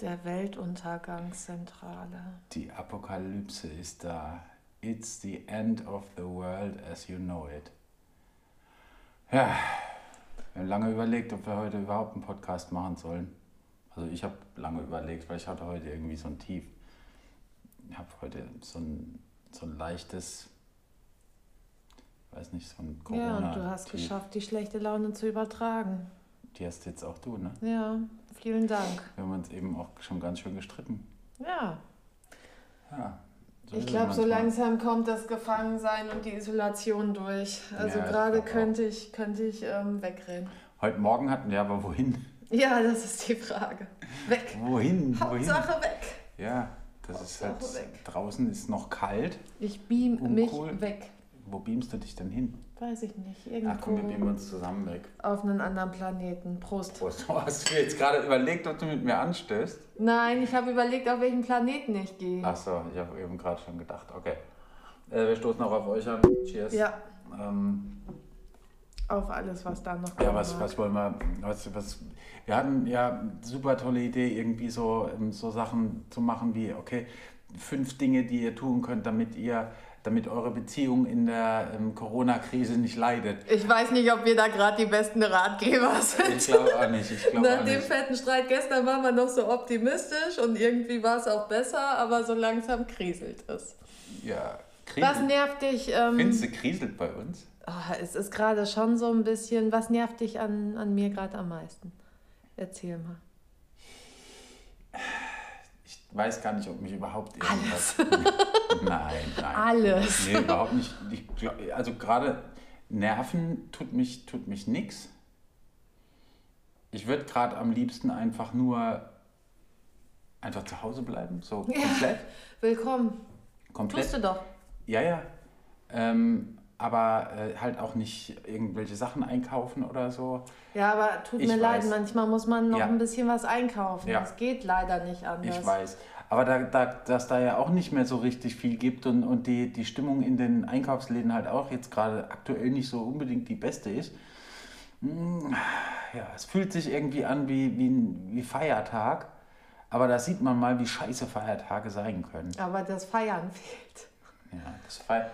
Der Weltuntergangszentrale. Die Apokalypse ist da. It's the end of the world as you know it. Ja, wir haben lange überlegt, ob wir heute überhaupt einen Podcast machen sollen. Also ich habe lange überlegt, weil ich hatte heute irgendwie so ein Tief. Ich habe heute so ein, so ein leichtes, weiß nicht, so ein corona Ja, und du hast geschafft, die schlechte Laune zu übertragen. Die hast jetzt auch du, ne? Ja, vielen Dank. Wir haben uns eben auch schon ganz schön gestritten. Ja. Ja. so Ich glaube, so langsam kommt das Gefangensein und die Isolation durch. Also Ja, gerade könnte ich, könnte ich ähm, wegrennen. Heute Morgen hatten wir aber wohin? Ja, das ist die Frage. Weg. Wohin? Wohin? Hauptsache weg. Ja, das ist halt. Hauptsache weg. Draußen ist noch kalt. Ich beam mich Uncool. weg. Wo beamst du dich denn hin? Weiß ich nicht. Ach komm, wir Irgendwo uns zusammen weg. auf einen anderen Planeten. Prost. Prost. Hast du jetzt gerade überlegt, ob du mit mir anstößt? Nein, ich habe überlegt, auf welchen Planeten ich gehe. Ach so, ich habe eben gerade schon gedacht. Okay. Äh, wir stoßen auch auf euch an. Cheers. Ja, Ähm, auf alles, was da noch ja, kommen was, mag. was wollen wir, was, was, wir hatten ja super tolle Idee, irgendwie so, ähm, so Sachen zu machen wie, okay, fünf Dinge, die ihr tun könnt, damit ihr, damit eure Beziehung in der ähm, Corona-Krise nicht leidet. Ich weiß nicht, ob wir da gerade die besten Ratgeber sind. Ich glaube auch nicht, ich glaube Nach dem fetten Streit gestern waren wir noch so optimistisch und irgendwie war es auch besser, aber so langsam kriselt es. Ja, Was Krisel. nervt dich? Ähm, Findest du kriselt bei uns? oh, es ist gerade schon so ein bisschen, was nervt dich an, an mir gerade am meisten? Erzähl mal. Ich weiß gar nicht, ob mich überhaupt irgendwas. nein, nein. Alles. Nee, überhaupt nicht. Ich glaub, also gerade Nerven tut mich, tut mich nix. Ich würde gerade am liebsten einfach nur einfach zu Hause bleiben. So Ja. komplett. Willkommen. komplett. Tust du doch. Ja, ja. Ähm, aber äh, halt auch nicht irgendwelche Sachen einkaufen oder so. Ja, aber tut Ich mir leid, weiß. manchmal muss man noch Ja. ein bisschen was einkaufen. Ja. Das geht leider nicht anders. Ich weiß. Aber da, da, dass da ja auch nicht mehr so richtig viel gibt und, und die, die Stimmung in den Einkaufsläden halt auch jetzt gerade aktuell nicht so unbedingt die beste ist. Mm, Ja, es fühlt sich irgendwie an wie, wie, ein- wie Feiertag. Aber da sieht man mal, wie scheiße Feiertage sein können. Aber das Feiern fehlt. Ja, das Feiern.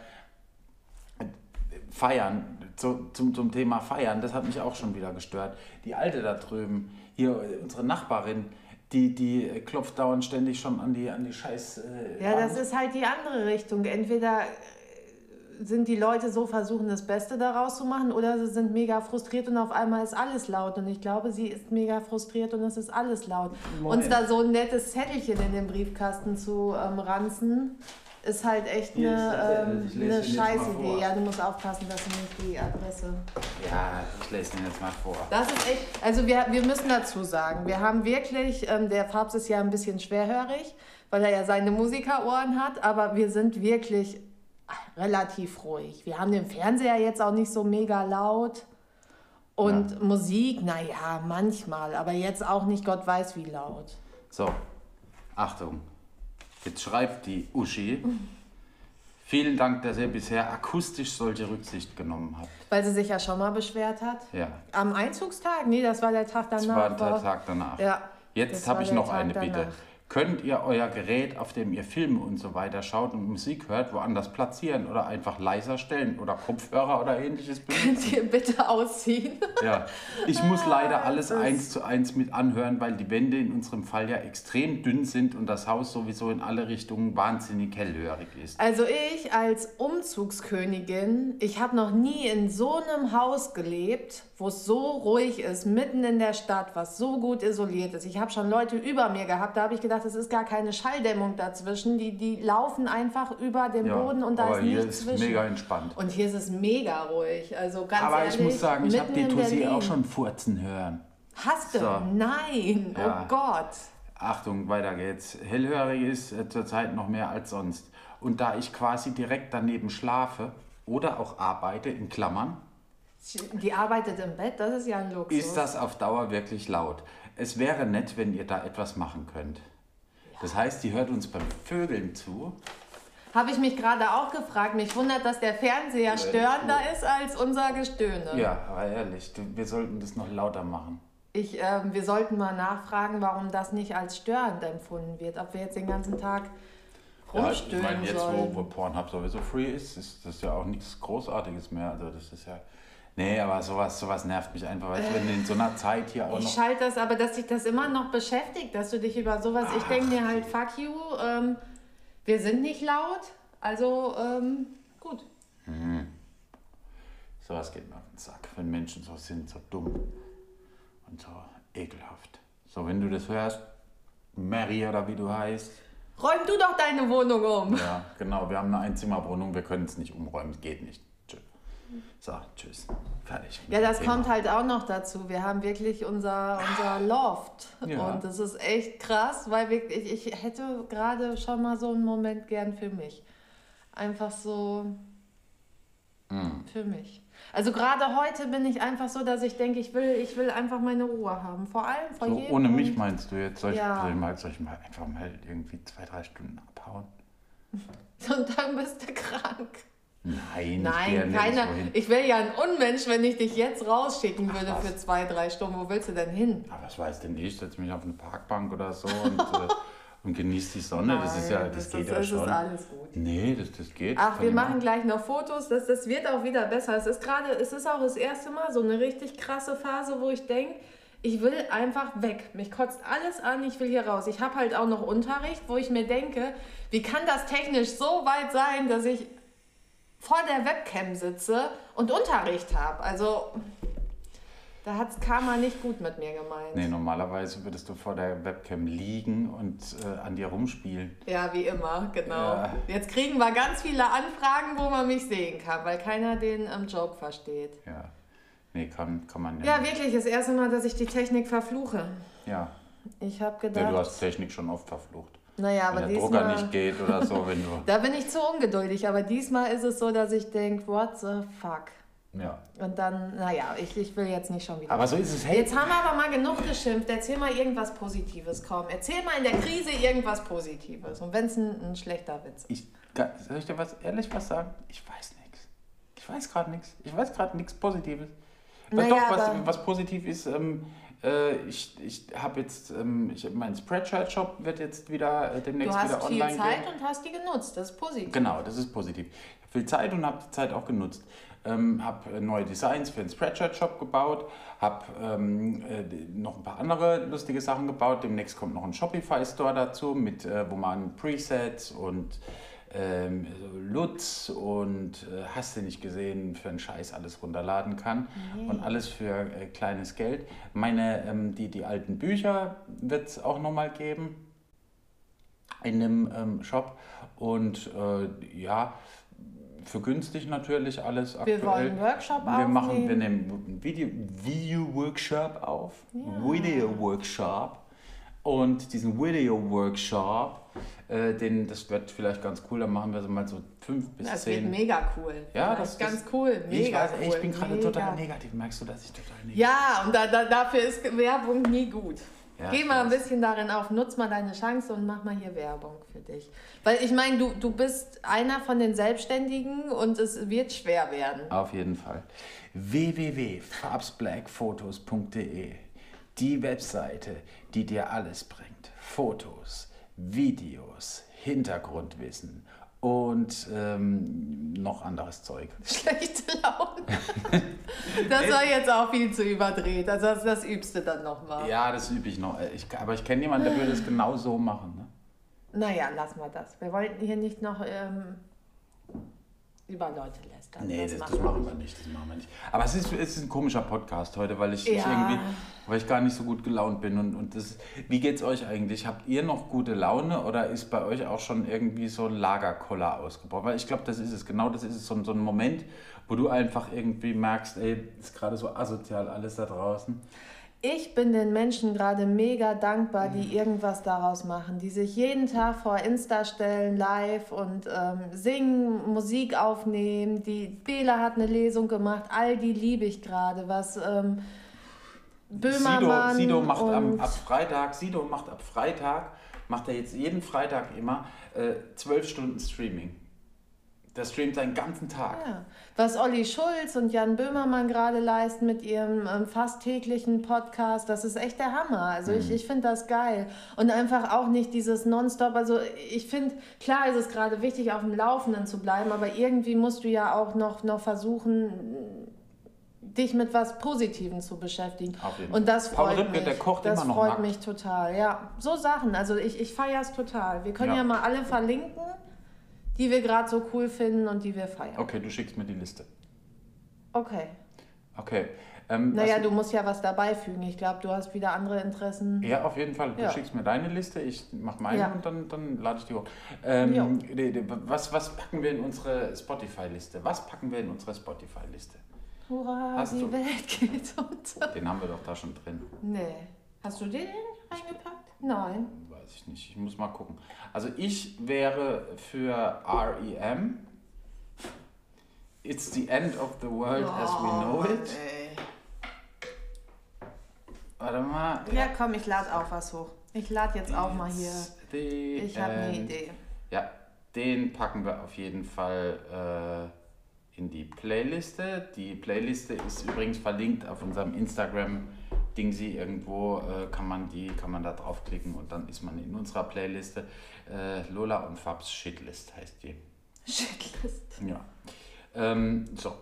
Feiern, zu, zum, zum Thema Feiern, das hat mich auch schon wieder gestört. Die Alte da drüben, hier unsere Nachbarin, die, die klopft dauernd ständig schon an die, an die scheiß. Äh, Ja, das ist halt die andere Richtung. Entweder äh, sind die Leute so versuchen, das Beste daraus zu machen, oder sie sind mega frustriert und auf einmal ist alles laut. Und ich glaube, sie ist mega frustriert und es ist alles laut. Moment. Uns da so ein nettes Zettelchen in den Briefkasten zu ähm, ranzen, ist halt echt eine, Ich ähm, eine Scheißidee. Ja, du musst aufpassen, dass du nicht die Adresse. Ja, ich lese den jetzt mal vor. Das ist echt, also wir, wir müssen dazu sagen, wir haben wirklich, ähm, der Fabs ist ja ein bisschen schwerhörig, weil er ja seine Musikerohren hat, aber wir sind wirklich relativ ruhig. Wir haben den Fernseher jetzt auch nicht so mega laut und Musik, naja, manchmal, aber jetzt auch nicht Gott weiß wie laut. So, Achtung. Jetzt schreibt die Uschi. Vielen Dank, dass ihr bisher akustisch solche Rücksicht genommen habt. Weil sie sich ja schon mal beschwert hat. Ja, Am Einzugstag? Nee, das war der Tag danach. das war der Tag danach. Ja, Jetzt habe ich noch Tag eine Bitte. Könnt ihr euer Gerät, auf dem ihr Filme und so weiter schaut und Musik hört, woanders platzieren oder einfach leiser stellen oder Kopfhörer oder ähnliches benutzen? Könnt ihr bitte ausziehen? Ja, ich muss leider alles eins zu eins mit anhören, weil die Wände in unserem Fall ja extrem dünn sind und das Haus sowieso in alle Richtungen wahnsinnig hellhörig ist. Also ich als Umzugskönigin, ich habe noch nie in so einem Haus gelebt, wo es so ruhig ist, mitten in der Stadt, was so gut isoliert ist. Ich habe schon Leute über mir gehabt, da habe ich gedacht, es ist gar keine Schalldämmung dazwischen. Die, die laufen einfach über den Boden und da aber ist hier nichts ist zwischen. mega entspannt. und hier ist es mega ruhig. Also ganz Aber ehrlich, ich muss sagen, ich habe die Tussi auch schon furzen hören. Hast du? So. Nein. Ja. Oh Gott. Achtung, weiter geht's. Hellhörig ist äh, zurzeit noch mehr als sonst. Und da ich quasi direkt daneben schlafe oder auch arbeite, in Klammern, Die arbeitet im Bett, das ist ja ein Luxus. ist das auf Dauer wirklich laut. Es wäre nett, wenn ihr da etwas machen könnt. Das heißt, die hört uns beim Vögeln zu. Habe ich mich gerade auch gefragt. Mich wundert, dass der Fernseher störender ist als unser Gestöhne. Ja, aber ehrlich, wir sollten das noch lauter machen. Ich, ähm, wir sollten mal nachfragen, warum das nicht als störend empfunden wird. Ob wir jetzt den ganzen Tag Ja, ich rumstöhnen meine, jetzt wo, sollen. wo Pornhub sowieso free ist, ist das ja auch nichts Großartiges mehr. Also das ist ja. Nee, aber sowas, sowas nervt mich einfach, weil wenn du in so einer Zeit hier auch Ich noch. schalte das, aber dass dich das immer noch beschäftigt, dass du dich über sowas. Ich denke mir halt, fuck you, ähm, wir sind nicht laut, also ähm, gut. Sowas geht mir auf den Sack, wenn Menschen so sind, so dumm und so ekelhaft. So, wenn du das hörst, Mary oder wie du heißt, Räum du doch deine Wohnung um. ja, genau, wir haben eine Einzimmerwohnung, wir können es nicht umräumen, geht nicht. So, tschüss. Fertig. Ja, das Thema. kommt halt auch noch dazu. Wir haben wirklich unser, unser Loft. Ja. Und das ist echt krass, weil wir, ich, ich hätte gerade schon mal so einen Moment gern für mich. Einfach so Mhm. für mich. Also gerade heute bin ich einfach so, dass ich denke, ich will, ich will einfach meine Ruhe haben. Vor allem vor So, jedem. ohne mich meinst du jetzt? Soll ich, Ja. soll, ich mal, soll ich mal einfach mal irgendwie zwei, drei Stunden abhauen? Und dann bist du krank. Nein, ich Nein, keiner. hin. Ich wäre ja ein Unmensch, wenn ich dich jetzt rausschicken würde was? für zwei, drei Stunden. Wo willst du denn hin? Aber was weiß denn ich? Setze mich auf eine Parkbank oder so und, äh, und genieße die Sonne. das ist ja, Nein, das, das geht ist, ja das schon. ist alles gut. Nee, das, das geht. Ach, wir ich machen gleich noch Fotos. Das, das wird auch wieder besser. Es ist gerade, es ist auch das erste Mal so eine richtig krasse Phase, wo ich denke, ich will einfach weg. Mich kotzt alles an, ich will hier raus. Ich habe halt auch noch Unterricht, wo ich mir denke, wie kann das technisch so weit sein, dass ich vor der Webcam sitze und Unterricht habe? Also, da hat Karma nicht gut mit mir gemeint. Nee, normalerweise würdest du vor der Webcam liegen und äh, an dir rumspielen. Ja, wie immer, genau. Ja. Jetzt kriegen wir ganz viele Anfragen, wo man mich sehen kann, weil keiner den ähm, Joke versteht. Ja. Nee, kann, kann man Ja, wirklich, das erste Mal, dass ich die Technik verfluche. Ja. Ich habe ja. gedacht, Du hast Technik schon oft verflucht. Naja, aber Wenn der Drucker diesmal, nicht geht oder so, wenn du. da bin ich zu ungeduldig, aber diesmal ist es so, dass ich denke, what the fuck? Ja. Und dann, naja, ich, ich will jetzt nicht schon wieder. Aber so ist es. Hey, Jetzt haben wir aber mal genug geschimpft. Erzähl mal irgendwas Positives, komm. Erzähl mal in der Krise irgendwas Positives. Und wenn es ein, ein schlechter Witz ist. Ich, soll ich dir was ehrlich was sagen? Ich weiß nichts. Ich weiß gerade nichts. Ich weiß gerade nichts Positives. Naja, Doch, was, was positiv ist, ähm, äh, ich, ich habe jetzt, ähm, ich, mein Spreadshirt-Shop wird jetzt wieder äh, Du demnächst wieder hast viel online Zeit gehen. und hast die genutzt. Das ist positiv. Genau, das ist positiv. Ich habe viel Zeit und habe die Zeit auch genutzt. Ähm, habe neue Designs für den Spreadshirt-Shop gebaut, habe ähm, äh, noch ein paar andere lustige Sachen gebaut. Demnächst kommt noch ein Shopify-Store dazu, mit, äh, wo man Presets und ähm, Lutz und äh, hast du nicht gesehen, für einen Scheiß alles runterladen kann. Und alles für äh, kleines Geld. Meine, ähm, die, die alten Bücher wird es auch nochmal geben in dem ähm, Shop. Und äh, ja, für günstig natürlich alles Wir aktuell. wollen einen Workshop wir machen, wir aufnehmen. nehmen einen Video, Video-Workshop auf. Video-Workshop. Und diesen Video-Workshop, äh, den, das wird vielleicht ganz cool, dann machen wir so mal so fünf bis Das wird zehn. mega cool. Ja, das- ganz das- cool. Mega ich weiß, cool. ich bin gerade total negativ. Merkst du, dass ich total negativ Ja, und da, da, dafür ist Werbung nie gut. Ja, Geh mal ein bisschen darin auf, nutz mal deine Chance und mach mal hier Werbung für dich. Weil ich meine, du, du bist einer von den Selbstständigen und es wird schwer werden. Auf jeden Fall. www.farbsblackfotos.de Die Webseite, die dir alles bringt. Fotos, Videos, Hintergrundwissen und ähm, noch anderes Zeug. Schlechte Laune. das war jetzt auch viel zu überdreht. Also das, das übst du dann nochmal. Ja, das übe ich noch. Ich, aber ich kenne jemanden, der würde es genau so machen. Ne? Naja, lass mal das. Wir wollten hier nicht noch ähm, über Leute lästern. Nee, das, machen das wir machen wir nicht. Das machen wir nicht. Aber es ist, es ist ein komischer Podcast heute, weil ich, ich Ja. irgendwie, weil ich gar nicht so gut gelaunt bin. Und, und das, wie geht's euch eigentlich? Habt ihr noch gute Laune oder ist bei euch auch schon irgendwie so ein Lagerkoller ausgebaut? Weil ich glaube, das ist es. Genau das ist es. So, so ein Moment, wo du einfach irgendwie merkst, ey, ist gerade so asozial alles da draußen. Ich bin den Menschen gerade mega dankbar, die irgendwas daraus machen, die sich jeden Tag vor Insta stellen, live und ähm, singen, Musik aufnehmen. Die Bela hat eine Lesung gemacht, all die liebe ich gerade. Was ähm, Sido, Böhmermann Sido macht am, ab Freitag, Sido macht ab Freitag, macht er jetzt jeden Freitag immer äh, zwölf Stunden Streaming. Der streamt seinen ganzen Tag. Ja. Was Olli Schulz und Jan Böhmermann gerade leisten mit ihrem ähm, fast täglichen Podcast, das ist echt der Hammer. Also ich, ich finde das geil. Und einfach auch nicht dieses Nonstop. Also ich finde, klar ist es gerade wichtig, auf dem Laufenden zu bleiben, aber irgendwie musst du ja auch noch, noch versuchen, dich mit was Positivem zu beschäftigen. Auf jeden Und das Paul freut Ripke, mich. der kocht das immer noch freut nackt. mich total. Ja, so Sachen. Also ich, ich feiere es total. Wir können Ja. ja, mal alle verlinken, die wir gerade so cool finden und die wir feiern. Okay, du schickst mir die Liste. Okay. Okay. Ähm, Naja, du musst ja was dabei fügen. Ich glaube, du hast wieder andere Interessen. Ja, auf jeden Fall. Du Ja. schickst mir deine Liste, ich mache meine Ja. und dann, dann lade ich die hoch. Ähm, was, was packen wir in unsere Spotify-Liste? Was packen wir in unsere Spotify-Liste? Hurra, Hast die du- Welt geht unter. Den haben wir doch da schon drin. Nee. Hast du den reingepackt? Nein. Weiß ich nicht. Ich muss mal gucken. Also ich wäre für REM. It's the end of the world as we know it. ey. Warte mal. Ja, komm, ich lade auch was hoch. Ich lade jetzt auch mal hier. Ich habe eine end. Idee. Ja, den packen wir auf jeden Fall äh, in die Playliste. Die Playliste ist übrigens verlinkt auf unserem Instagram. Dingsy irgendwo äh, kann man die kann man da draufklicken und dann ist man in unserer Playliste. Äh, Lola und Fabs Shitlist heißt die. Shitlist. Ja. Ähm, so,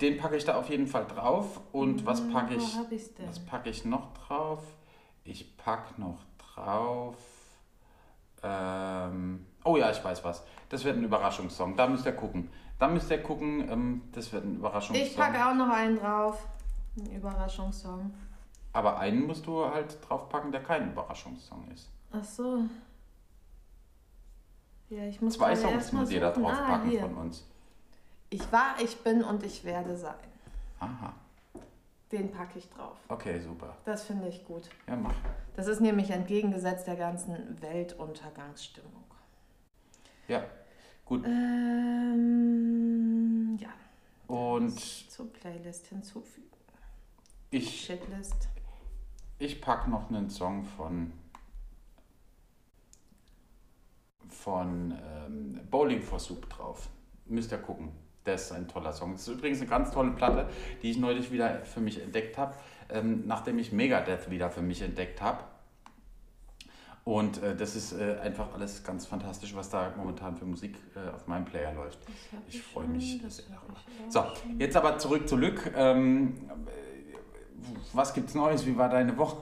den packe ich da auf jeden Fall drauf. Und was packe ich? Was packe ich noch drauf? Ich packe noch drauf. Ähm, oh ja, ich weiß was. Das wird ein Überraschungssong. Da müsst ihr gucken. Da müsst ihr gucken. Ähm, das wird ein Überraschungssong. Ich packe auch noch einen drauf. Ein Überraschungssong. Aber einen musst du halt draufpacken, der kein Überraschungssong ist. Ach so. Ja, ich muss Zwei Songs muss jeder suchen. Ah, draufpacken hier. von uns. Ich war, ich bin und ich werde sein. Aha. Den packe ich drauf. Okay, super. Das finde ich gut. Ja, mach. Das ist nämlich entgegengesetzt der ganzen Weltuntergangsstimmung. Ja, gut. Ähm, ja. Und Zur Playlist hinzufügen. ich, Shitlist. Ich packe noch einen Song von von ähm, Bowling for Soup drauf. Müsst ihr gucken. Das ist ein toller Song. Das ist übrigens eine ganz tolle Platte, die ich neulich wieder für mich entdeckt habe, ähm, nachdem ich Megadeth wieder für mich entdeckt habe. Und äh, das ist äh, einfach alles ganz fantastisch, was da momentan für Musik äh, auf meinem Player läuft. Ich ich freue mich sehr darüber. So, jetzt aber zurück zu Lück. Ähm, äh, was gibt's Neues? Wie war deine Woche?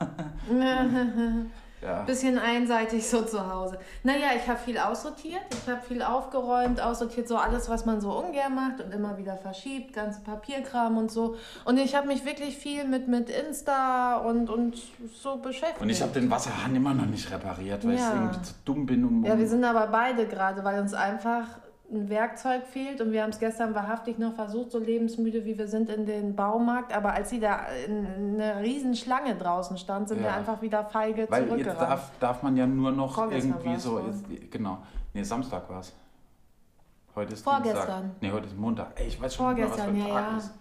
ja. Bisschen einseitig so zu Hause. Naja, ich habe viel aussortiert, ich habe viel aufgeräumt, aussortiert, so alles, was man so ungern macht und immer wieder verschiebt, ganze Papierkram und so. Und ich habe mich wirklich viel mit, mit Insta und, und so beschäftigt. Und ich habe den Wasserhahn immer noch nicht repariert, weil Ja. ich irgendwie zu dumm bin, um. Ja, um- wir sind aber beide gerade, weil uns einfach ein Werkzeug fehlt und wir haben es gestern wahrhaftig noch versucht, so lebensmüde wie wir sind, in den Baumarkt. Aber als sie da in einer riesen Schlange draußen stand, sind wir Ja. einfach wieder feige weil jetzt zurückgerannt. darf, darf man ja nur noch Vorgestern irgendwie so. Jetzt, genau. Nee, Samstag war es. Heute ist Vorgestern. Dienstag. Nee, heute ist Montag. Ey, ich weiß schon nicht mehr, was für ein Vorgestern, ja, Tag ja. ist.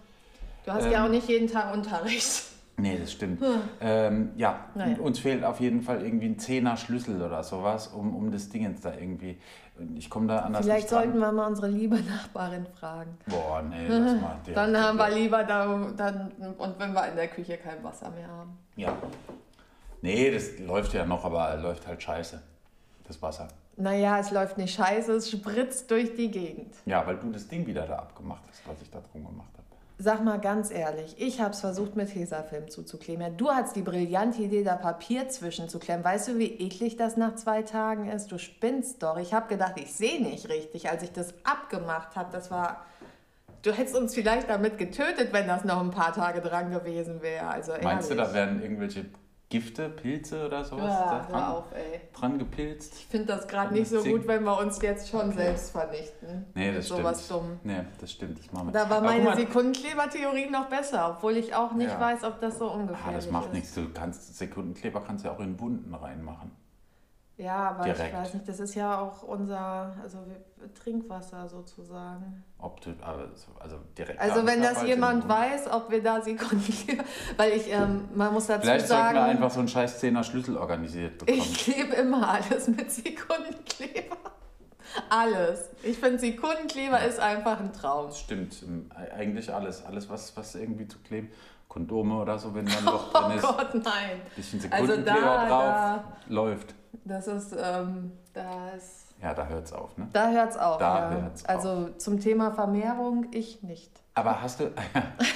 Du hast Ähm, ja auch nicht jeden Tag Unterricht. Nee, das stimmt. Ähm, ja, Naja. uns fehlt auf jeden Fall irgendwie ein Zehner Schlüssel oder sowas, um, um das Ding jetzt da irgendwie. Ich komme da anders Vielleicht sollten wir mal unsere liebe Nachbarin fragen. Boah, nee, lass mal. Dann haben wir lieber da, dann, und wenn wir in der Küche kein Wasser mehr haben. Ja. Nee, das läuft ja noch, aber läuft halt scheiße. Das Wasser. Naja, es läuft nicht scheiße, es spritzt durch die Gegend. Ja, weil du das Ding wieder da abgemacht hast, was ich da drum gemacht habe. Sag mal ganz ehrlich, ich habe es versucht mit Tesafilm zuzukleben. Ja, du hattest die brillante Idee, da Papier zwischenzuklemmen. Weißt du, wie eklig das nach zwei Tagen ist? Du spinnst doch. Ich habe gedacht, ich sehe nicht richtig, als ich das abgemacht habe. Das war... Du hättest uns vielleicht damit getötet, wenn das noch ein paar Tage dran gewesen wäre. Also Meinst du, da werden irgendwelche Gifte, Pilze oder sowas Ja, da dran, auf, ey. dran gepilzt? Ich finde das gerade nicht so gut, wenn wir uns jetzt schon selbst vernichten. Nee, das Mit sowas stimmt. dumm. Nee, das stimmt. Das machen wir. Da war meine Sekundenklebertheorie noch besser, obwohl ich auch nicht Ja. weiß, ob das so ungefähr Ah, ist. das macht nichts. Du kannst Sekundenkleber kannst du ja auch in Wunden reinmachen. Ja, aber Direkt. ich weiß nicht, das ist ja auch unser also Trinkwasser sozusagen. Ob du, also, also direkt. Also wenn ja das jemand weiß, ob wir da Sekundenkleber, weil ich, ähm, man muss dazu Vielleicht sollten sagen, wir einfach so einen scheiß Zehner Schlüssel organisiert bekommen. ich klebe immer alles mit Sekundenkleber. Alles. Ich finde, Sekundenkleber ist einfach ein Traum. Stimmt. Eigentlich alles. Alles, was, was irgendwie zu kleben. Kondome oder so, wenn da ein Loch drin Oh ist. Gott, nein. Bisschen Also Sekundenkleber da- drauf. da- Läuft. Das ist, ähm, das, Ja, da hört's auf, ne? da hört's auf. Da ja. hört's auf. Also zum Thema Vermehrung, ich nicht. Aber hast du.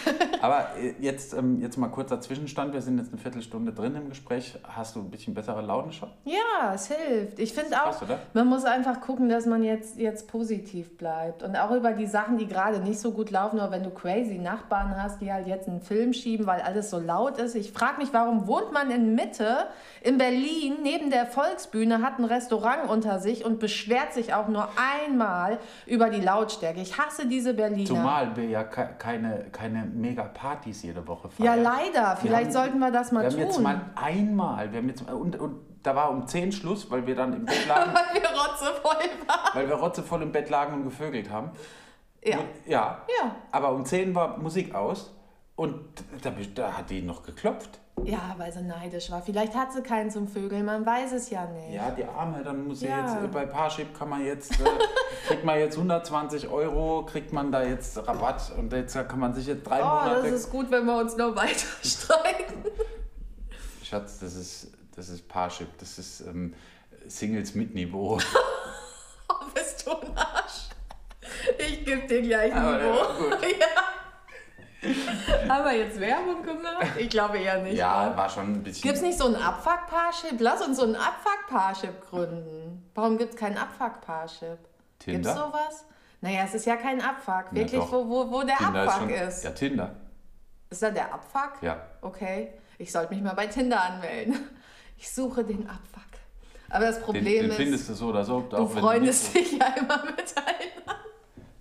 aber äh, jetzt, ähm, jetzt mal kurzer Zwischenstand. Wir sind jetzt eine Viertelstunde drin im Gespräch. Hast du ein bisschen bessere Laune schon? Ja, es hilft. Ich finde auch, oder? man muss einfach gucken, dass man jetzt, jetzt positiv bleibt. Und auch über die Sachen, die gerade nicht so gut laufen, oder wenn du crazy Nachbarn hast, die halt jetzt einen Film schieben, weil alles so laut ist. Ich frage mich, warum wohnt man in Mitte in Berlin neben der Volksbühne, hat ein Restaurant unter sich und beschwert sich auch nur einmal über die Lautstärke. Ich hasse diese Berliner. Zumal wir ja ke- keine, keine Mega-Partys jede Woche ja, feiern. leider. Vielleicht haben- sollten wir das mal wir haben tun. jetzt mal einmal, wir haben jetzt, und, und da war um 10 Schluss, weil wir dann im Bett lagen, weil wir rotzevoll waren. weil wir rotzevoll im Bett lagen und gevögelt haben. Ja. Und, ja. Ja. Aber um 10 war Musik aus und da, da hat die noch geklopft. Ja, weil sie neidisch war. Vielleicht hat sie keinen zum Vögeln, man weiß es ja nicht. Ja, die Arme, dann muss sie Ja. jetzt, äh, bei Parship kann man jetzt, äh, kriegt man jetzt 120 Euro, kriegt man da jetzt Rabatt und jetzt kann man sich jetzt drei Oh, Monate... das ist gut, wenn wir uns noch weiter streiten. Schatz, das ist, das ist Parship, das ist ähm, Singles mit Niveau. Oh, bist du ein Arsch. Ich geb dir gleich der Niveau. war gut. Ja. Haben wir jetzt Werbung gemacht? Ich glaube eher nicht. Ja, ne? war schon ein bisschen... Gibt's nicht so ein Abfuck-Parship? Lass uns so ein Abfuck-Parship gründen. Warum gibt's kein Abfuck-Parship? Gibt's Tinder? sowas? Naja, es ist ja kein Abfuck. Wirklich, doch. wo, wo, wo der Tinder Abfuck schon, ist. Ja, Tinder. Ist da der Abfuck? Ja. Okay. Ich sollte mich mal bei Tinder anmelden. Ich suche den Abfuck. Aber das Den, Problem den ist, findest du so oder so. du freundest nicht dich ja immer mit einer.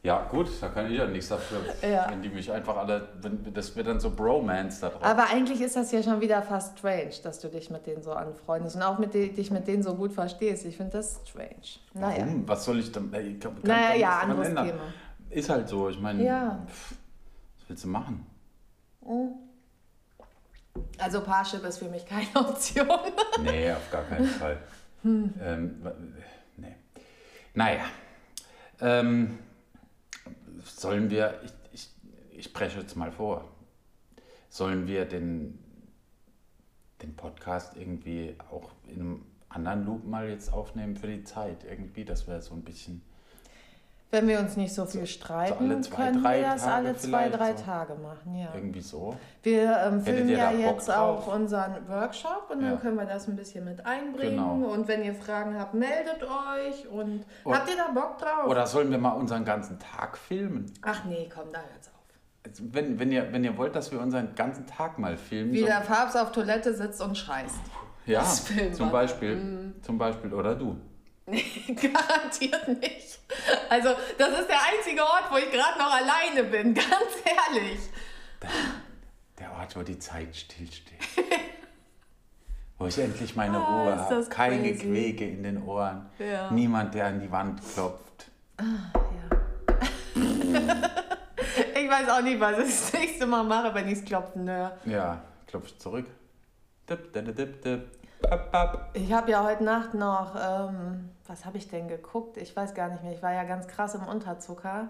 Ja, gut, da kann ich ja nichts dafür. Ja. Wenn die mich einfach alle, wenn, das wird dann so Bromance da drauf. Aber eigentlich ist das ja schon wieder fast strange, dass du dich mit denen so anfreundest und auch mit die, dich mit denen so gut verstehst. Ich finde das strange. Naja. Warum? Was soll ich dann? Ich kann, Naja, ja, anderes ändern. Thema. Ist halt so. Ich meine, Ja. pff, was willst du machen? Also Parship ist für mich keine Option. Nee, auf gar keinen Fall. Ähm, wa- nee. Naja. Ähm, sollen wir, ich, ich, ich spreche jetzt mal vor, sollen wir den, den Podcast irgendwie auch in einem anderen Loop mal jetzt aufnehmen für die Zeit? Irgendwie, dass wir so ein bisschen. Wenn wir uns nicht so viel streiten, alle zwei, können wir das Tage alle zwei, drei so. Tage machen. Ja. Irgendwie so. Wir ähm, filmen ja jetzt drauf? auch unseren Workshop und dann Ja. können wir das ein bisschen mit einbringen. Genau. Und wenn ihr Fragen habt, meldet euch. Und Und- habt ihr da Bock drauf? Oder sollen wir mal unseren ganzen Tag filmen? Ach nee, komm, da hört's auf. Also Wenn, wenn, ihr, wenn ihr wollt, dass wir unseren ganzen Tag mal filmen. Wie so- der Papst auf Toilette sitzt und scheißt. Ja, zum. Beispiel, zum Beispiel, oder du. Garantiert nicht. Also, das ist der einzige Ort, wo ich gerade noch alleine bin, ganz ehrlich. Der Ort, wo die Zeit stillsteht. wo ich endlich meine Ah, Ruhe habe. Keine crazy. Quäke in den Ohren. Ja. Niemand, der an die Wand klopft. Ja. ich weiß auch nicht, was ich das nächste Mal mache, wenn ich es klopfen höre. Ja, klopft zurück. Dip, dip, dip, dip. Ich habe ja heute Nacht noch, ähm, was habe ich denn geguckt? Ich weiß gar nicht mehr. Ich war ja ganz krass im Unterzucker.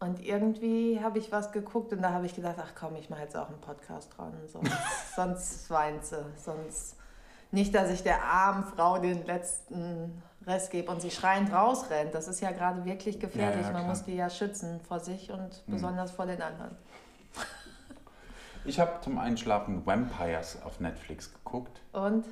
Und irgendwie habe ich was geguckt und da habe ich gedacht, ach komm, ich mache jetzt auch einen Podcast dran. Sonst, sonst weint sie. Sonst nicht, dass ich der armen Frau den letzten Rest gebe und sie schreiend rausrennt. Das ist ja gerade wirklich gefährlich. Ja, ja, Man muss die ja schützen vor sich und besonders vor den anderen. Ich habe zum Einschlafen Vampires auf Netflix geguckt. Und?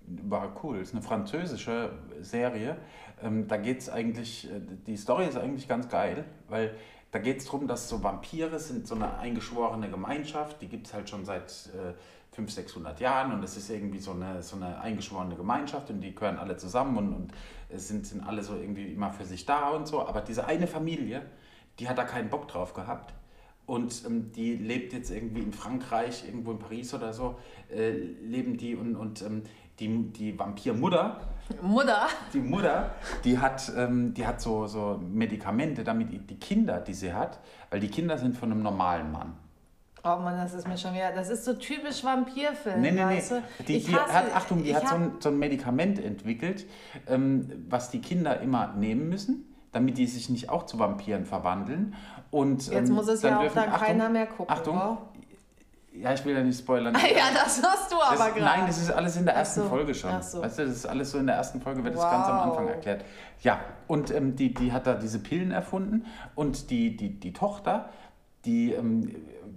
War cool. Ist eine französische Serie. Ähm, da geht es eigentlich, äh, die Story ist eigentlich ganz geil, weil da geht es darum, dass so Vampire sind so eine eingeschworene Gemeinschaft, die gibt es halt schon seit äh, 500, 600 Jahren und es ist irgendwie so eine, so eine eingeschworene Gemeinschaft und die gehören alle zusammen und, und es sind, sind alle so irgendwie immer für sich da und so. Aber diese eine Familie, die hat da keinen Bock drauf gehabt. Und ähm, die lebt jetzt irgendwie in Frankreich, irgendwo in Paris oder so, äh, leben die und, und ähm, die, die Vampirmutter, Mutter? die Mutter, die hat, ähm, die hat so, so Medikamente, damit die- Kinder, die sie hat, weil die Kinder sind von einem normalen Mann. Oh Mann, das ist mir schon wieder. Das ist so typisch Vampirfilm. Nee, nee, nee. weißt du? Die, die hasse- hat, Achtung, die hat so ein, so ein Medikament entwickelt, ähm, was die Kinder immer nehmen müssen, damit die sich nicht auch zu Vampiren verwandeln. Und, Jetzt ähm, muss es ja auch dürfen- dann Achtung, keiner mehr gucken. Achtung, ja, ich will ja nicht spoilern. ja, das hast du Das, aber gerade. nein, das ist alles in der ersten so, Folge schon. ach so. Weißt du, das ist alles so in der ersten Folge, wird das ganz am Anfang Wow. erklärt. Ja, und ähm, die, die hat da diese Pillen erfunden und die, die, die Tochter, die ähm,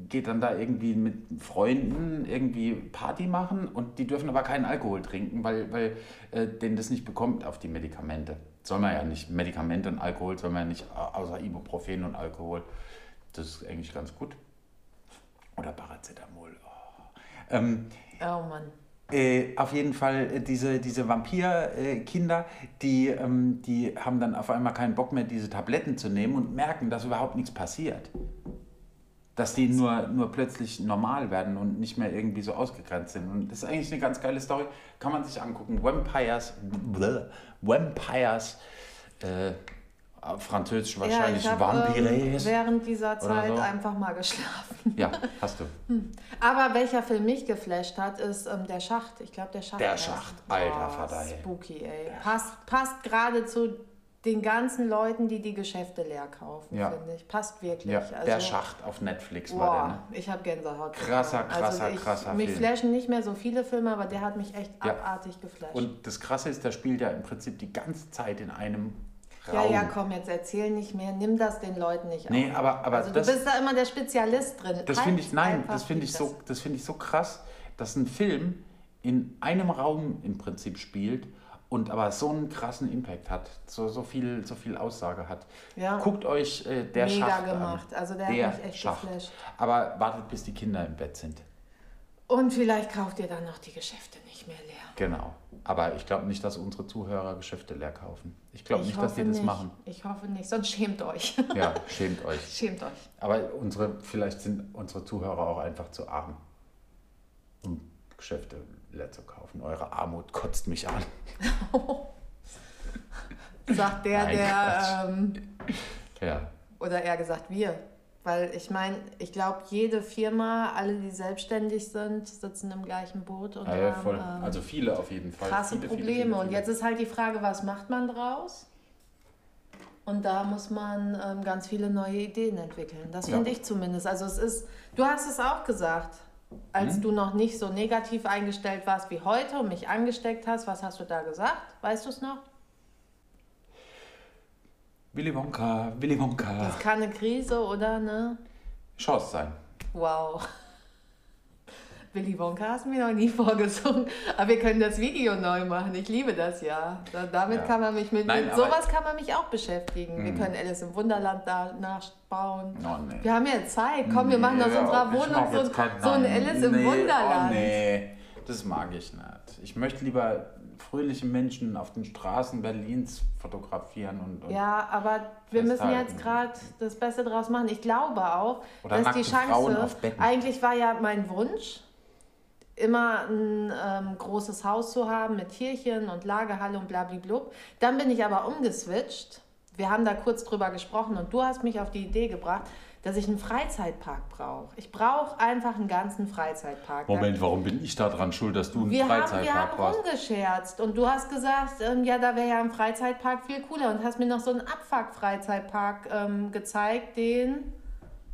geht dann da irgendwie mit Freunden irgendwie Party machen und die dürfen aber keinen Alkohol trinken, weil, weil äh, denen das nicht bekommt auf die Medikamente. Soll man ja nicht. Medikamente und Alkohol soll man ja nicht, au- außer Ibuprofen und Alkohol. Das ist eigentlich ganz gut. Oder Paracetamol. Oh. Ähm, Oh Mann. äh, auf jeden Fall äh, diese, diese Vampir-Kinder, die, ähm, die haben dann auf einmal keinen Bock mehr, diese Tabletten zu nehmen und merken, dass überhaupt nichts passiert. Dass die nur, nur plötzlich normal werden und nicht mehr irgendwie so ausgegrenzt sind. Und das ist eigentlich eine ganz geile Story. Kann man sich angucken. Vampires, bleh, Vampires, äh, Französisch wahrscheinlich ja, ich hab, ähm, Vampires. während dieser Zeit so. einfach mal geschlafen. ja, hast du. Aber welcher Film mich geflasht hat, ist ähm, Der Schacht. Ich glaube, Der Schacht. Der Schacht. er. Alter Vater. Spooky, ey. Passt, passt gerade zu den ganzen Leuten, die die Geschäfte leer kaufen, Ja. finde ich. Passt wirklich. Ja, also, der Schacht auf Netflix war der, ne? Boah, ich habe Gänsehaut. Krasser, krasser, also ich, krasser Mich Film. flashen nicht mehr so viele Filme, aber der hat mich echt Ja. abartig geflasht. Und das Krasse ist, der spielt ja im Prinzip die ganze Zeit in einem ja, Raum. ja, komm, jetzt erzähl nicht mehr. Nimm das den Leuten nicht Nee, auf. aber- aber also, das- du bist da immer der Spezialist drin. Das Halt finde ich, nein, einfach das finde ich, so, das finde ich so krass, dass ein Film in einem Raum im Prinzip spielt und aber so einen krassen Impact hat, so, so, viel, so viel Aussage hat. Ja. Guckt euch äh, der Mega Schacht gemacht. an. Also der hat der mich echt Schacht. geflasht. Aber wartet, bis die Kinder im Bett sind. Und vielleicht kauft ihr dann noch die Geschäfte nicht mehr leer. Genau. Aber ich glaube nicht, dass unsere Zuhörer Geschäfte leer kaufen. Ich glaube Ich nicht, dass die das nicht. machen. Ich hoffe nicht, sonst schämt euch. Ja, schämt euch. schämt euch. Aber unsere, vielleicht sind unsere Zuhörer auch einfach zu arm, um Geschäfte zu kaufen. Eure Armut kotzt mich an. Sagt der, Nein, der, ähm, Ja, oder eher gesagt wir. Weil ich meine, ich glaube, jede Firma, alle, die selbstständig sind, sitzen im gleichen Boot und ja, ja haben ähm, Also viele auf jeden Fall. krasse Viele, Probleme. viele, Und viele. jetzt ist halt die Frage, was macht man draus? Und da muss man ähm, ganz viele neue Ideen entwickeln. Das Ja. finde ich zumindest. Also es ist, du hast es auch gesagt, als Mhm. du noch nicht so negativ eingestellt warst wie heute und mich angesteckt hast. Was hast du da gesagt? Weißt du es noch? Willy Wonka, Willy Wonka. Das kann eine Krise oder ne? Chance sein. Wow. Willy Wonka hast du mir noch nie vorgesungen. Aber wir können das Video neu machen. Ich liebe das ja. Da, damit Ja. kann man mich mit, Nein, mit sowas kann man mich auch beschäftigen. Wir Mhm. können Alice im Wunderland da nachbauen. Oh, nee. Wir haben ja Zeit. Komm, wir machen aus unserer Wohnung so, so ein Alice im nee, Wunderland. Oh, nee, das mag ich nicht. Ich möchte lieber fröhliche Menschen auf den Straßen Berlins fotografieren und, und Ja, aber wir müssen jetzt gerade das Beste draus machen. Ich glaube auch, Oder dass die Chance, eigentlich war ja mein Wunsch, immer ein ähm, großes Haus zu haben mit Tierchen und Lagerhalle und blablablub. Dann bin ich aber umgeswitcht. Wir haben da kurz drüber gesprochen und du hast mich auf die Idee gebracht, dass ich einen Freizeitpark brauche. Ich brauche einfach einen ganzen Freizeitpark. Moment, warum bin ich da dran schuld, dass du einen Wir haben, wir Freizeitpark haben brauchst? rumgescherzt und du hast gesagt, ähm, ja, da wäre ja ein Freizeitpark viel cooler und hast mir noch so einen Abfuck-Freizeitpark ähm, gezeigt, den,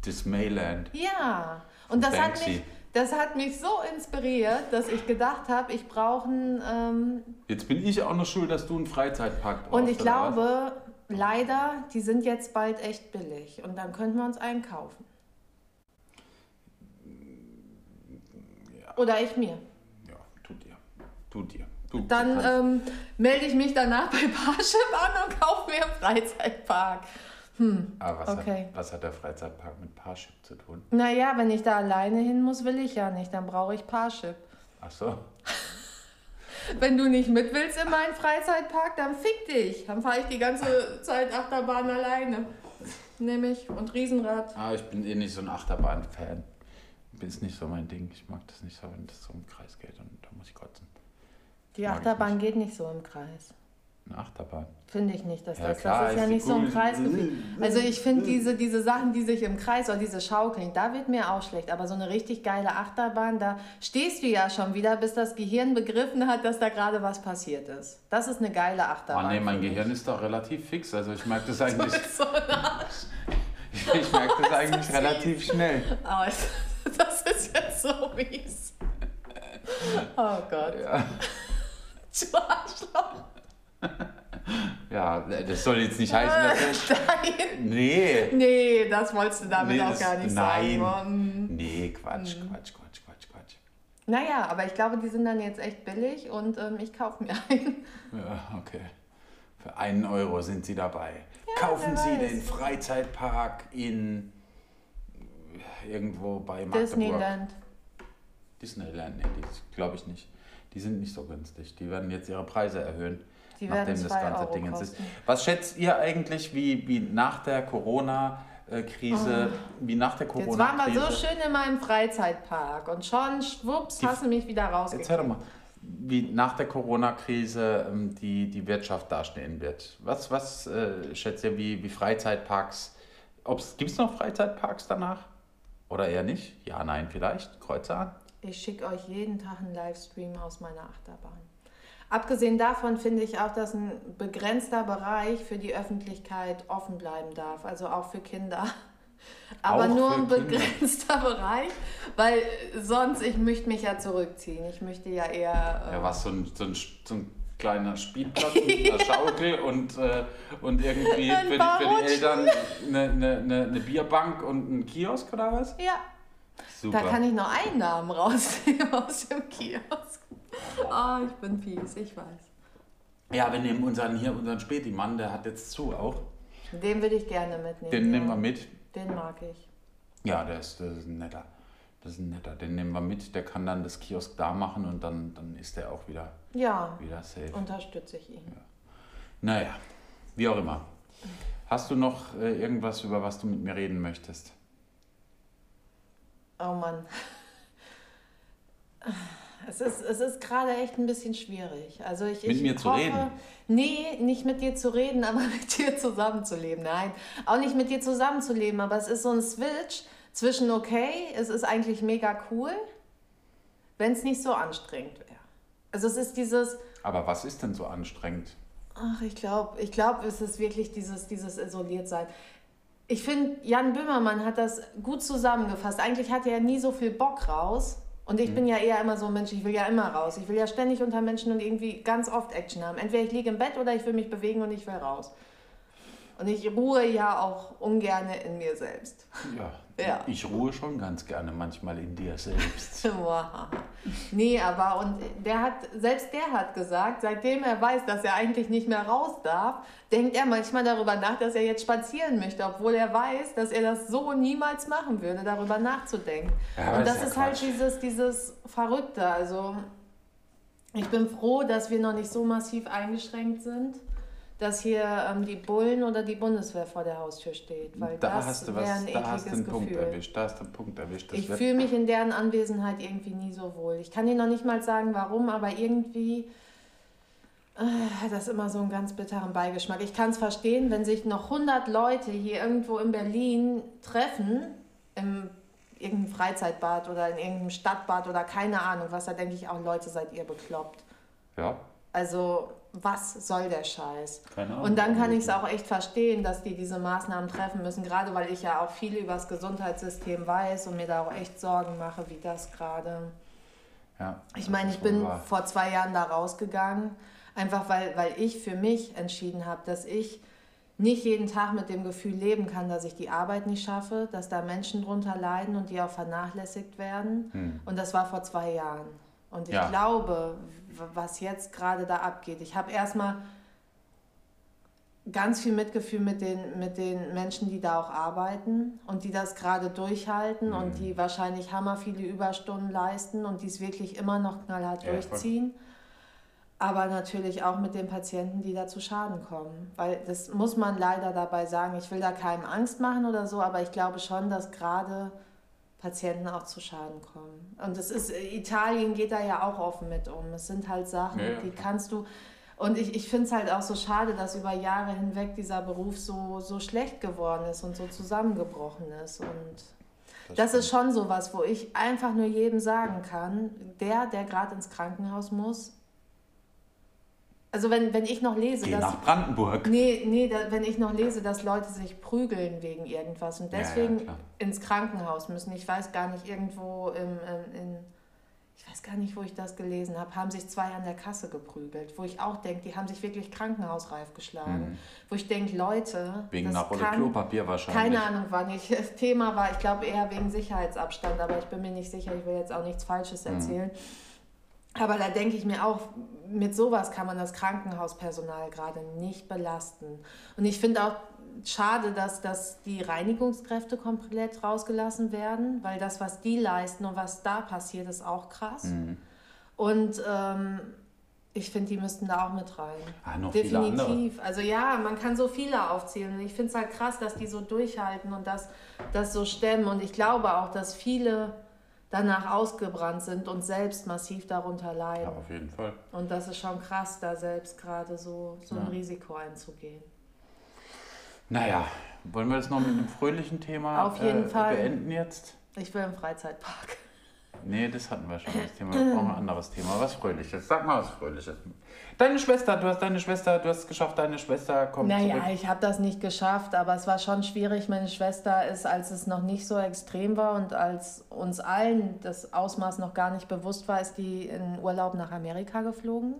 Dismayland. ja. Und das hat, Banksy. mich, das hat mich so inspiriert, dass ich gedacht habe, ich brauche einen, ähm, Jetzt bin ich auch noch schuld, dass du einen Freizeitpark brauchst. und ich oder was? glaube, leider, die sind jetzt bald echt billig und dann könnten wir uns einen kaufen. Oder ich mir. Ja, tut dir. Tut dir. Du, Dann ähm, melde ich mich danach bei Parship an und kaufe mir einen Freizeitpark. Aber was, okay. hat, was hat der Freizeitpark mit Parship zu tun? Naja, wenn ich da alleine hin muss, will ich ja nicht. Dann brauche ich Parship. Ach so. Wenn du nicht mit willst in meinen Freizeitpark, dann fick dich. Dann fahre ich die ganze Zeit Achterbahn alleine. Nämlich und Riesenrad. Ah, ich bin eh nicht so ein Achterbahn-Fan. Ist nicht so mein Ding. Ich mag das nicht so, wenn das so im Kreis geht und da muss ich kotzen. Die Achterbahn geht nicht so im Kreis. Eine Achterbahn. Finde ich nicht, dass Ja, das, klar, das ist ja ist die nicht so ein cool. Kreisgefühl. Also ich finde diese, diese Sachen, die sich im Kreis oder diese Schaukeln, da wird mir auch schlecht. Aber so eine richtig geile Achterbahn, da stehst du ja schon wieder, bis das Gehirn begriffen hat, dass da gerade was passiert ist. Das ist eine geile Oh Achterbahn. nee, mein ich. Gehirn ist doch relativ fix. Also ich merke das eigentlich, So ein Arsch. ich merke das eigentlich relativ schnell. Aber das ist jetzt so mies. Oh Gott. Ja. Du Arschloch. Ja, das soll jetzt nicht heißen, dass ich... Nein. Nee. Nee, das wolltest du damit Nee, auch das- gar nicht nein. sagen. Mm. Nee, Quatsch, Mhm. Quatsch, Quatsch, Quatsch, Quatsch. Naja, aber ich glaube, die sind dann jetzt echt billig und ähm, ich kaufe mir einen. Ja, okay. Für einen Euro sind Sie dabei. Kaufen wer Sie den Freizeitpark in irgendwo bei Magdeburg. Disneyland. Disneyland, nee, die glaube ich nicht. Die sind nicht so günstig. Die werden jetzt ihre Preise erhöhen, Die nachdem das ganze Euro Ding jetzt ist. Was schätzt ihr eigentlich, wie, wie nach der Corona-Krise, wie nach der Oh. Jetzt waren wir Corona-Krise... so schön in meinem Freizeitpark und schon schwupps hast du mich wieder Jetzt hör rausgekriegt. doch mal, wie nach der Corona-Krise ähm, die, die Wirtschaft dastehen wird. Was, was äh, schätzt ihr, wie, wie Freizeitparks, gibt es noch Freizeitparks danach? Oder eher nicht? Ja, nein, vielleicht? Kreuze an? Ich schicke euch jeden Tag einen Livestream aus meiner Achterbahn. Abgesehen davon finde ich auch, dass ein begrenzter Bereich für die Öffentlichkeit offen bleiben darf, also auch für Kinder. Aber Auch nur ein Kinder? begrenzter Bereich, weil sonst, ich möchte mich ja zurückziehen. Ich möchte ja eher. äh, Ja, was, so ein, so ein, so ein kleiner Spielplatz mit einer Schaukel und, äh, und irgendwie für die, für die. Eltern eine, eine, eine, eine Bierbank und ein Kiosk oder was? Ja, Super. da kann ich noch Einnahmen rausnehmen aus dem Kiosk. Oh, ich bin fies, ich weiß. ja, wir nehmen unseren hier, unseren Späti-Mann, der hat jetzt zu auch. Den würde ich gerne mitnehmen. Den ja. nehmen wir mit. Den mag ich. Ja, der ist, das ist ein netter. Das ist ein netter. Den nehmen wir mit. Der kann dann das Kiosk da machen und dann, dann ist der auch wieder, Ja, wieder safe. unterstütze ich ihn. Naja, wie auch immer. Hast du noch äh, irgendwas, über was du mit mir reden möchtest? Oh Mann. Es ist, es ist gerade echt ein bisschen schwierig. Also ich, Mit ich mir zu hoffe, reden? Nee, nicht mit dir zu reden, aber mit dir zusammenzuleben. Nein, auch nicht mit dir zusammenzuleben, aber es ist so ein Switch zwischen, okay, es ist eigentlich mega cool, wenn es nicht so anstrengend wäre. Also es ist dieses, Aber was ist denn so anstrengend? Ach, ich glaube, ich glaub, es ist wirklich dieses, dieses Isoliertsein. Ich finde, Jan Böhmermann hat das gut zusammengefasst. Eigentlich hatte er nie so viel Bock raus. Und ich bin ja eher immer so ein Mensch, ich will ja immer raus. Ich will ja ständig unter Menschen und irgendwie ganz oft Action haben. Entweder ich liege im Bett oder ich will mich bewegen und ich will raus. Und ich ruhe ja auch ungern in mir selbst. Ja, Ja. ich ruhe schon ganz gerne manchmal in dir selbst. Wow. nee, aber und der hat, selbst der hat gesagt, seitdem er weiß, dass er eigentlich nicht mehr raus darf, denkt er manchmal darüber nach, dass er jetzt spazieren möchte, obwohl er weiß, dass er das so niemals machen würde, darüber nachzudenken. Ja, und das ist ist ja halt Quatsch. dieses, dieses Verrückte. Also ich bin froh, dass wir noch nicht so massiv eingeschränkt sind. Dass hier ähm, die Bullen oder die Bundeswehr vor der Haustür steht. Weil da das hast du was, ein da hast du einen Punkt erwischt. Da hast du einen Punkt erwischt. Ich fühle mich in deren Anwesenheit irgendwie nie so wohl. Ich kann dir noch nicht mal sagen, warum, aber irgendwie äh, hat das immer so einen ganz bitteren Beigeschmack. Ich kann es verstehen, wenn sich noch 100 Leute hier irgendwo in Berlin treffen, im irgendeinem Freizeitbad oder in irgendeinem Stadtbad oder keine Ahnung was, da denke ich auch, Leute, seid ihr bekloppt. ja, Also, was soll der Scheiß? keine Ahnung. Und dann kann ich es auch echt verstehen, dass die diese Maßnahmen treffen müssen, gerade weil ich ja auch viel über das Gesundheitssystem weiß und mir da auch echt Sorgen mache, wie das gerade. Ja, Ich meine, ich bin wahr. vor zwei Jahren da rausgegangen, einfach weil, weil ich für mich entschieden habe, dass ich nicht jeden Tag mit dem Gefühl leben kann, dass ich die Arbeit nicht schaffe, dass da Menschen drunter leiden und die auch vernachlässigt werden. Hm. Und das war vor zwei Jahren. Und ich Ja. glaube, was jetzt gerade da abgeht, ich habe erstmal ganz viel Mitgefühl mit den, mit den Menschen, die da auch arbeiten und die das gerade durchhalten Mhm. und die wahrscheinlich hammer viele Überstunden leisten und die es wirklich immer noch knallhart Ja, voll. durchziehen. Aber natürlich auch mit den Patienten, die da zu Schaden kommen. Weil das muss man leider dabei sagen. Ich will da keinem Angst machen oder so, aber ich glaube schon, dass gerade Patienten auch zu Schaden kommen. Und es ist, Italien geht da ja auch offen mit um. Es sind halt Sachen, Ja, ja, die kannst du. Und ich, ich finde es halt auch so schade, dass über Jahre hinweg dieser Beruf so, so schlecht geworden ist und so zusammengebrochen ist. Und das, das ist schon so was, wo ich einfach nur jedem sagen kann, der, der gerade ins Krankenhaus muss, also wenn, wenn ich noch lese, Geh dass... nach Brandenburg. Nee, nee, da, wenn ich noch lese, dass Leute sich prügeln wegen irgendwas und deswegen ja, ja, ins Krankenhaus müssen. Ich weiß gar nicht, irgendwo im, in, ich weiß gar nicht, wo ich das gelesen habe, haben sich zwei an der Kasse geprügelt. Wo ich auch denke, die haben sich wirklich krankenhausreif geschlagen. Mhm. Wo ich denke, Leute... Wegen nach Rolle Klopapier wahrscheinlich. Keine Ahnung, wann ich... Das Thema war, ich glaube eher wegen Sicherheitsabstand, aber ich bin mir nicht sicher, ich will jetzt auch nichts Falsches mhm. erzählen. Mhm. Aber da denke ich mir auch, mit sowas kann man das Krankenhauspersonal gerade nicht belasten. Und ich finde auch schade, dass, dass die Reinigungskräfte komplett rausgelassen werden, weil das, was die leisten und was da passiert, ist auch krass. Mhm. Und ähm, ich finde, die müssten da auch mit rein. Ah, noch Definitiv. Also ja, man kann so viele aufzählen. Und ich finde es halt krass, dass die so durchhalten und das, das so stemmen. Und ich glaube auch, dass viele danach ausgebrannt sind und selbst massiv darunter leiden. Ja, auf jeden Fall. Und das ist schon krass, da selbst gerade so, so ja. ein Risiko einzugehen. Naja, wollen wir das noch mit einem fröhlichen Thema auf jeden äh, Fall. beenden jetzt? Ich will im Freizeitpark. Nee, das hatten wir schon, das Thema. Wir brauchen ein anderes Thema, was Fröhliches. Sag mal was Fröhliches. Deine Schwester, du hast deine Schwester, du hast es geschafft, deine Schwester kommt Naja, zurück. ich habe das nicht geschafft, aber es war schon schwierig. Meine Schwester ist, als es noch nicht so extrem war und als uns allen das Ausmaß noch gar nicht bewusst war, ist die in Urlaub nach Amerika geflogen.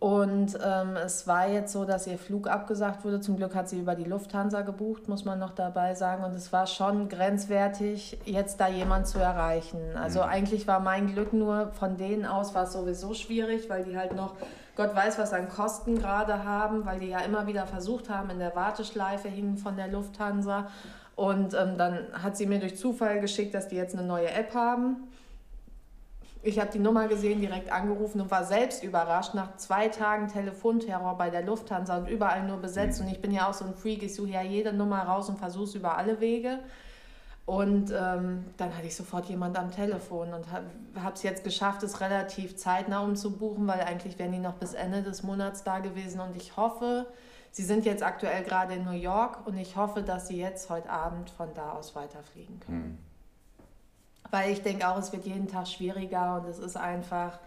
Und ähm, es war jetzt so, dass ihr Flug abgesagt wurde. Zum Glück hat sie über die Lufthansa gebucht, muss man noch dabei sagen. Und es war schon grenzwertig, jetzt da jemand zu erreichen. Also mhm. eigentlich war mein Glück nur von denen aus war es sowieso schwierig, weil die halt noch Gott weiß, was an Kosten gerade haben, weil die ja immer wieder versucht haben, in der Warteschleife hingen von der Lufthansa. Und ähm, dann hat sie mir durch Zufall geschickt, dass die jetzt eine neue App haben ich habe die Nummer gesehen, direkt angerufen und war selbst überrascht nach zwei Tagen Telefonterror bei der Lufthansa und überall nur besetzt. Mhm. Und ich bin ja auch so ein Freak, ich suche ja jede Nummer raus und versuche es über alle Wege. Und ähm, dann hatte ich sofort jemand am Telefon und habe es jetzt geschafft, es relativ zeitnah umzubuchen, weil eigentlich wären die noch bis Ende des Monats da gewesen. Und ich hoffe, sie sind jetzt aktuell gerade in New York und ich hoffe, dass sie jetzt heute Abend von da aus weiterfliegen können. Mhm. Weil ich denke auch, es wird jeden Tag schwieriger und es ist einfach.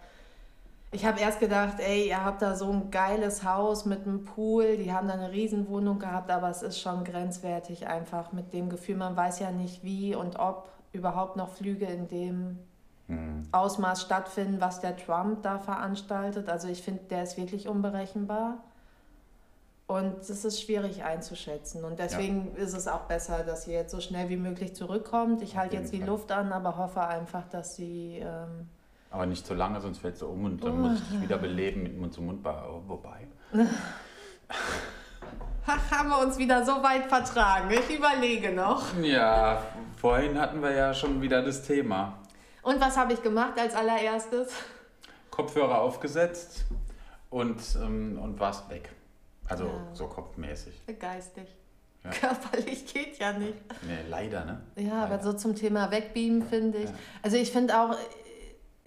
Ich habe erst gedacht, ey, ihr habt da so ein geiles Haus mit einem Pool, die haben da eine Riesenwohnung gehabt, aber es ist schon grenzwertig einfach mit dem Gefühl, man weiß ja nicht wie und ob überhaupt noch Flüge in dem mhm. Ausmaß stattfinden, was der Trump da veranstaltet. Also ich finde, der ist wirklich unberechenbar. Und es ist schwierig einzuschätzen. Und deswegen ja. ist es auch besser, dass sie jetzt so schnell wie möglich zurückkommt. Ich halte jetzt die Fall. Luft an, aber hoffe einfach, dass sie. Ähm aber nicht zu lange, sonst fällt sie um und dann muss ich dich wieder beleben mit Mund zu Mund. Oh, wobei. Ach, haben wir uns wieder so weit vertragen. Ich überlege noch. Ja, vorhin hatten wir ja schon wieder das Thema. Und was habe ich gemacht als allererstes? Kopfhörer aufgesetzt und, ähm, und warst weg. Also ja. so kopfmäßig. Geistig. Ja. Körperlich geht ja nicht. Nee, leider, ne? Ja, leider. aber so zum Thema Wegbeamen finde ich. Ja. Also ich finde auch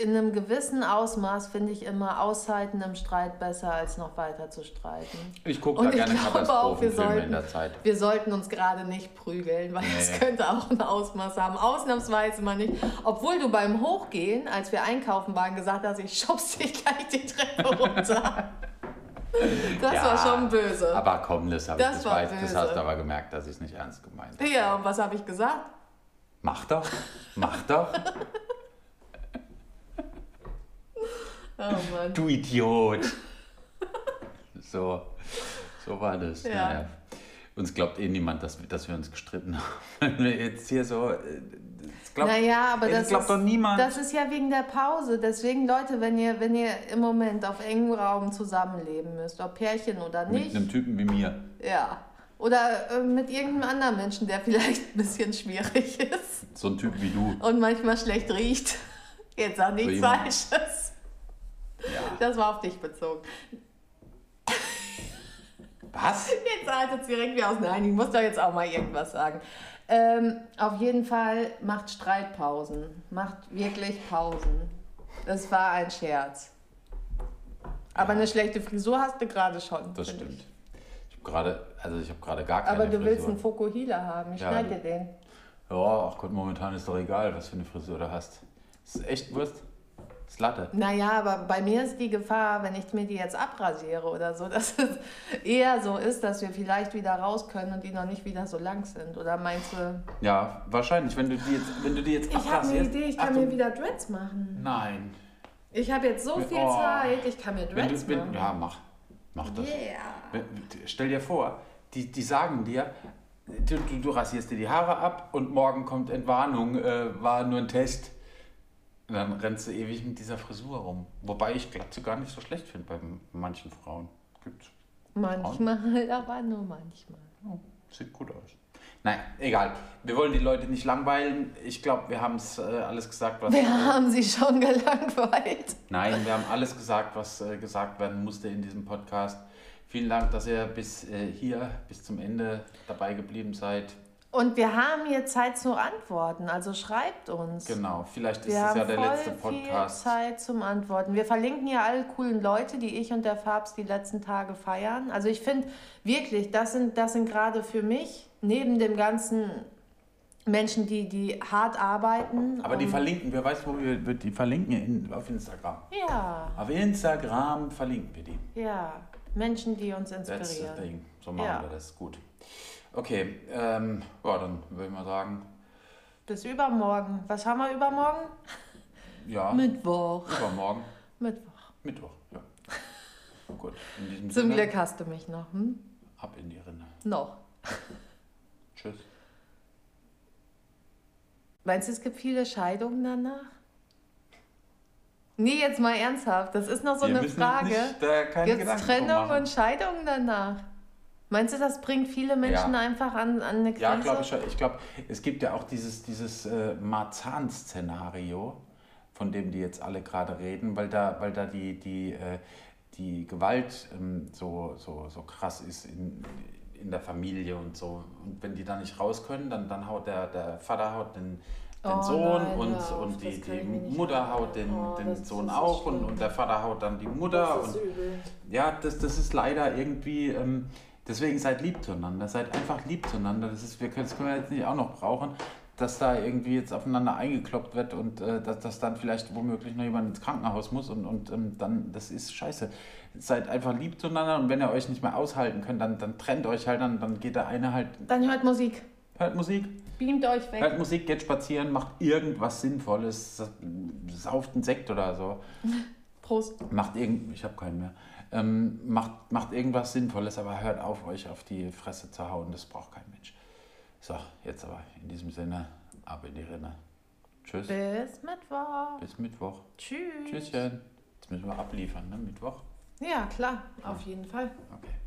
in einem gewissen Ausmaß finde ich immer Aushalten im Streit besser, als noch weiter zu streiten. Ich gucke da gerne Katastrophenfilme in der Zeit. Wir sollten uns gerade nicht prügeln, weil es nee. könnte auch ein Ausmaß haben. Ausnahmsweise mal nicht. Obwohl du beim Hochgehen, als wir einkaufen waren, gesagt hast, ich schubse dich gleich die Treppe runter. Das ja, war schon böse. Aber komm, das, das, weiß, das hast du aber gemerkt, dass ich es nicht ernst gemeint habe. Ja, und was habe ich gesagt? Mach doch, mach doch. oh. Du Idiot. So, so war das. Ja. Naja. Uns glaubt eh niemand, dass, dass wir uns gestritten haben. Wenn wir jetzt hier so äh, Glaub, naja, aber das, glaubt ist, doch niemand. das ist ja wegen der Pause. Deswegen, Leute, wenn ihr, wenn ihr im Moment auf engem Raum zusammenleben müsst, ob Pärchen oder nicht. Mit einem Typen wie mir. Ja. Oder äh, mit irgendeinem anderen Menschen, der vielleicht ein bisschen schwierig ist. So ein Typ wie du. Und manchmal schlecht riecht. Jetzt auch nichts so Falsches. Ja. Das war auf dich bezogen. Was? Jetzt haltet es direkt wie aus. Nein, ich muss doch jetzt auch mal irgendwas sagen. Ähm, auf jeden Fall macht Streitpausen. Macht wirklich Pausen. Das war ein Scherz. Aber eine schlechte Frisur hast du gerade schon. Das stimmt. ich. Ich habe gerade, also ich habe gerade gar keine Aber du willst Frisur. einen Fokuhila haben. Ich Ja, schneide dir den. Ja, ach Gott, momentan ist doch egal, was für eine Frisur du hast. Das ist echt Wurst. Ist Latte. Naja, aber bei mir ist die Gefahr, wenn ich mir die jetzt abrasiere oder so, dass es eher so ist, dass wir vielleicht wieder raus können und die noch nicht wieder so lang sind. Oder meinst du? Ja, wahrscheinlich, wenn du die jetzt, wenn du die jetzt Ich habe eine Idee, ich kann mir wieder Dreads machen. Nein. Ich habe jetzt so viel Oh. Zeit, ich kann mir Wenn Dreads du, wenn, machen. ja, mach. Mach das. Yeah. Wenn- Stell dir vor, die, die sagen dir, du, du, du rasierst dir die Haare ab und morgen kommt Entwarnung, äh, war nur ein Test. Und dann rennst du ewig mit dieser Frisur rum. Wobei ich Glatze gar nicht so schlecht finde bei manchen Frauen. Gibt's. Manchmal, aber nur manchmal. Oh, sieht gut aus. Nein, egal. Wir wollen die Leute nicht langweilen. Ich glaube, wir haben es äh, alles gesagt, was. Wir äh, haben sie schon gelangweilt. Nein, wir haben alles gesagt, was äh, gesagt werden musste in diesem Podcast. Vielen Dank, dass ihr bis äh, hier, bis zum Ende dabei geblieben seid. Und wir haben hier Zeit zu antworten, also schreibt uns. Genau, vielleicht ist Wir es haben ja der letzte viel Podcast. Zeit zum Antworten. Wir verlinken hier alle coolen Leute, die ich und der Fabs die letzten Tage feiern. Also ich finde wirklich, das sind, das sind gerade für mich, neben dem ganzen Menschen, die, die hart arbeiten. Aber die verlinken, wer weiß, wo wir wir die verlinken in, auf Instagram. Ja, Auf Instagram verlinken wir die. ja. Menschen, die uns That's the inspirieren. thing. So machen Ja. wir das. Gut. Okay, ähm, ja, dann würde ich mal sagen, Bis übermorgen. Was haben wir übermorgen? ja, Mittwoch. übermorgen, Mittwoch. Mittwoch. Ja. Gut, in diesem Zum Sinne, Glück hast du mich noch. Hm? ab in die Rinne. Noch. Tschüss. Meinst du, es gibt viele Scheidungen danach? Nee, jetzt mal ernsthaft. Das ist noch so Wir eine Frage. Gibt es Trennung machen. und Scheidung danach? Meinst du, das bringt viele Menschen Ja. einfach an, an eine Grenze? Ja, glaube ich schon. Ich glaube, es gibt ja auch dieses, dieses äh, Marzahn-Szenario, von dem die jetzt alle gerade reden, weil da, weil da die, die, äh, die Gewalt ähm, so, so, so krass ist in, in der Familie und so. Und wenn die da nicht raus können, dann, dann haut der, der Vater haut den, den Oh Sohn nein, und, auf, und die, die Mutter haut den, Oh, den Sohn ist auch und, und der Vater haut dann die Mutter. Das ist und, übel. ja, das, das ist leider irgendwie, ähm, deswegen seid lieb zueinander, seid einfach lieb zueinander. Das, ist, wir können, das können wir jetzt nicht auch noch brauchen, dass da irgendwie jetzt aufeinander eingekloppt wird und äh, dass, dass dann vielleicht womöglich noch jemand ins Krankenhaus muss und, und ähm, dann, das ist scheiße. Seid einfach lieb zueinander und wenn ihr euch nicht mehr aushalten könnt, dann, dann trennt euch halt, dann, dann geht der eine halt, Dann hört Musik. hört Musik, Beamt euch weg. hört Musik, geht spazieren, macht irgendwas Sinnvolles, sauft einen Sekt oder so. Prost. Macht irgend, ich habe keinen mehr. Ähm, macht, macht irgendwas Sinnvolles, aber hört auf, euch auf die Fresse zu hauen. Das braucht kein Mensch. So, jetzt aber in diesem Sinne, ab in die Rinne. Tschüss. Bis Mittwoch. Bis Mittwoch. Tschüss. Tschüsschen. Jetzt müssen wir abliefern, ne? Mittwoch. Ja, klar. Auf jeden Fall. Okay.